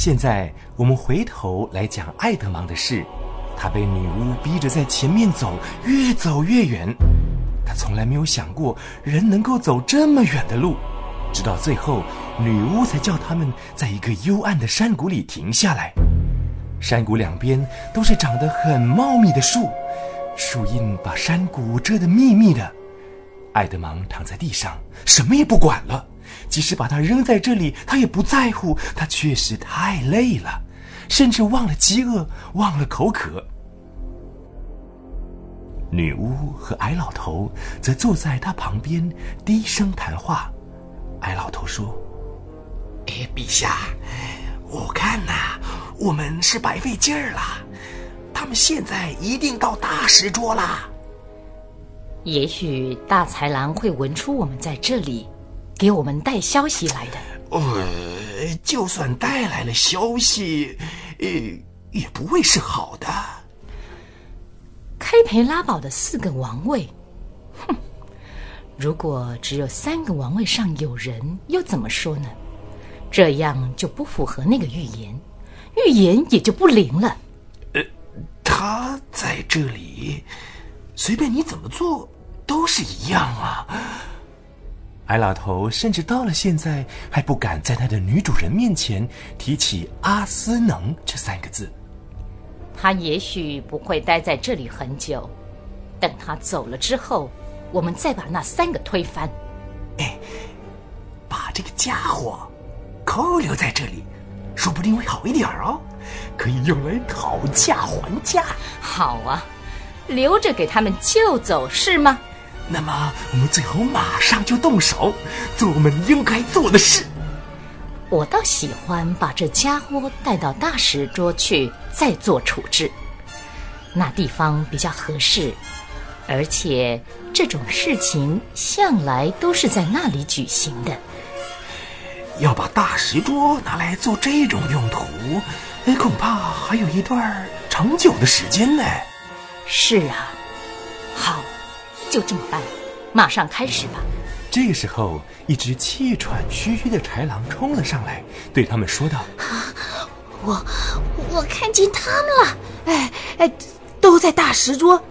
现在我们回头来讲爱德芒的事。他被女巫逼着在前面走，越走越远。他从来没有想过人能够走这么远的路，直到最后，女巫才叫他们在一个幽暗的山谷里停下来。山谷两边都是长得很茂密的树，树荫把山谷遮得密密的。爱德芒躺在地上，什么也不管了。即使把它扔在这里，他也不在乎。他确实太累了，甚至忘了饥饿，忘了口渴。女巫和矮老头则坐在他旁边，低声谈话。矮老头说：“哎，陛下，我看呐，我们是白费劲儿了。他们现在一定到大石桌啦。也许大豺狼会闻出我们在这里，给我们带消息来的。呃，就算带来了消息，呃，也不会是好的。”开培拉堡的四个王位，哼！如果只有三个王位上有人，又怎么说呢？这样就不符合那个预言，预言也就不灵了。呃，他在这里，随便你怎么做都是一样啊。矮老头甚至到了现在还不敢在他的女主人面前提起阿斯能这三个字。他也许不会待在这里很久，等他走了之后，我们再把那三个推翻。哎，把这个家伙扣留在这里，说不定会好一点哦，可以用来讨价还价。好啊，留着给他们救走是吗？那么我们最好马上就动手，做我们应该做的事。我倒喜欢把这家伙带到大石桌去，再做处置。那地方比较合适，而且这种事情向来都是在那里举行的。要把大石桌拿来做这种用途，恐怕还有一段长久的时间呢。是啊，好，就这么办，马上开始吧。这个时候，一只气喘吁吁的豺狼冲了上来，对他们说道：“啊我我看见他们了，哎哎，都在大石桌，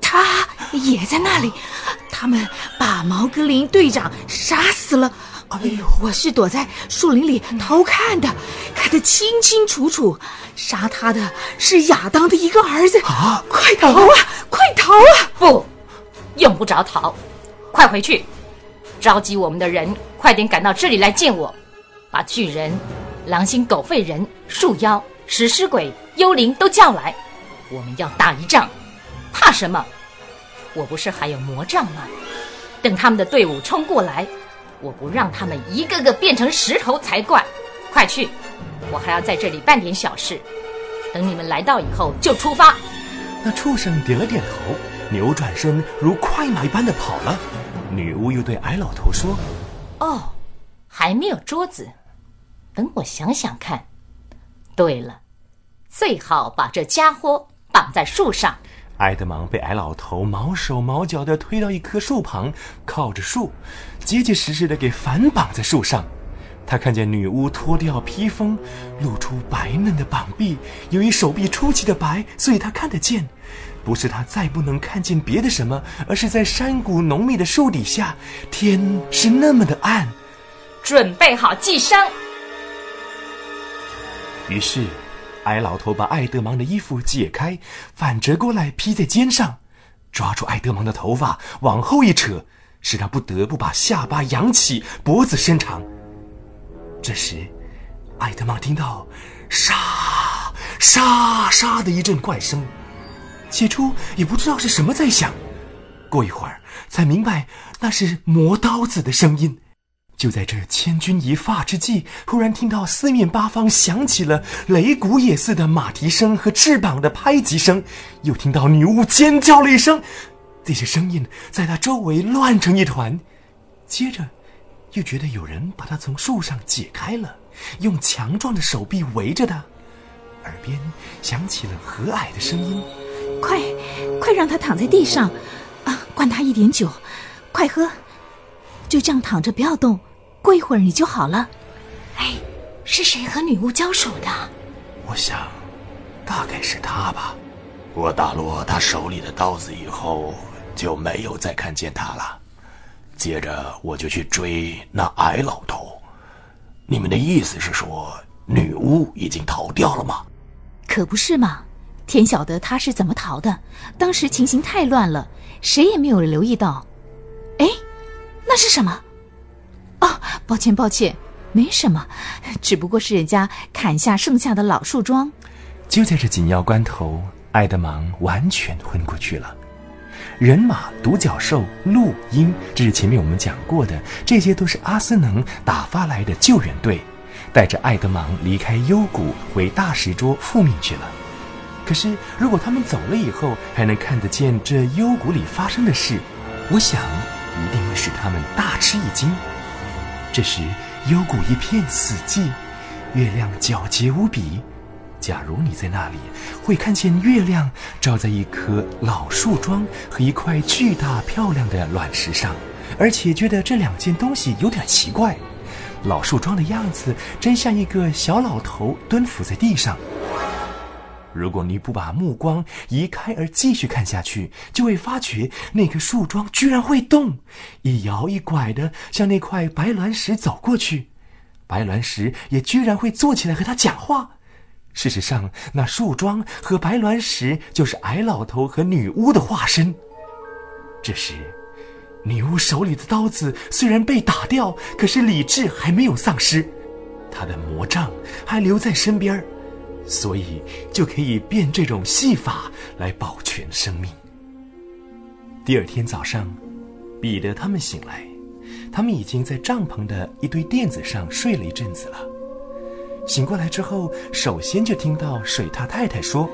他也在那里。他们把毛格林队长杀死了。哎呦，我是躲在树林里偷看的，看得清清楚楚。杀他的是亚当的一个儿子。啊，快逃啊，快逃啊！不，用不着逃，快回去。”召集我们的人，快点赶到这里来见我！把巨人、狼心狗肺人、树妖、食尸鬼、幽灵都叫来，我们要打一仗，怕什么？我不是还有魔杖吗？等他们的队伍冲过来，我不让他们一个个变成石头才怪！快去，我还要在这里办点小事。等你们来到以后就出发。那畜生点了点头，扭转身如快马一般的跑了。女巫又对矮老头说：“哦，还没有桌子，等我想想看。对了，最好把这家伙绑在树上。”埃德蒙被矮老头毛手毛脚的推到一棵树旁，靠着树，结结实实的给反绑在树上。他看见女巫脱掉披风，露出白嫩的膀臂，由于手臂出奇的白，所以他看得见。不是他再不能看见别的什么，而是在山谷浓密的树底下，天是那么的暗。准备好寄生。于是，矮老头把爱德芒的衣服解开，反折过来披在肩上，抓住爱德芒的头发往后一扯，使他不得不把下巴扬起，脖子伸长。这时，艾德玛听到沙沙沙的一阵怪声。起初也不知道是什么在响，过一会儿才明白那是磨刀子的声音。就在这千钧一发之际，忽然听到四面八方响起了擂鼓也似的马蹄声和翅膀的拍击声，又听到女巫尖叫了一声，这些声音在她周围乱成一团。接着，又觉得有人把他从树上解开了，用强壮的手臂围着他，耳边响起了和蔼的声音。快，快让他躺在地上，啊，灌他一点酒，快喝，就这样躺着不要动，过一会儿你就好了。哎，是谁和女巫交手的？我想，大概是他吧。我打落他手里的刀子以后，就没有再看见他了。接着我就去追那矮老头。你们的意思是说，女巫已经逃掉了吗？可不是嘛！天晓得他是怎么逃的。当时情形太乱了，谁也没有留意到。哎，那是什么？哦，抱歉，抱歉，没什么，只不过是人家砍下剩下的老树桩。就在这紧要关头，爱德芒完全昏过去了。人马、独角兽、鹿、鹰，这是前面我们讲过的，这些都是阿斯能打发来的救援队，带着爱德芒离开幽谷，回大石桌复命去了。可是，如果他们走了以后，还能看得见这幽谷里发生的事，我想一定会使他们大吃一惊。这时，幽谷一片死寂，月亮皎洁无比。假如你在那里，会看见月亮照在一棵老树桩和一块巨大漂亮的卵石上，而且觉得这两件东西有点奇怪。老树桩的样子真像一个小老头蹲伏在地上。如果你不把目光移开而继续看下去，就会发觉那棵树桩居然会动，一摇一拐的向那块白卵石走过去，白卵石也居然会坐起来和他讲话。事实上，那树桩和白卵石就是矮老头和女巫的化身。这时，女巫手里的刀子虽然被打掉，可是理智还没有丧失，她的魔杖还留在身边所以就可以变这种戏法来保全生命。第二天早上，彼得他们醒来，他们已经在帐篷的一堆垫子上睡了一阵子了。醒过来之后，首先就听到水獭太太说：“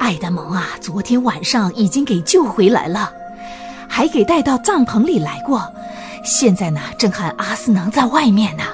爱德蒙啊，昨天晚上已经给救回来了，还给带到帐篷里来过。现在呢，正和阿斯能在外面呢。”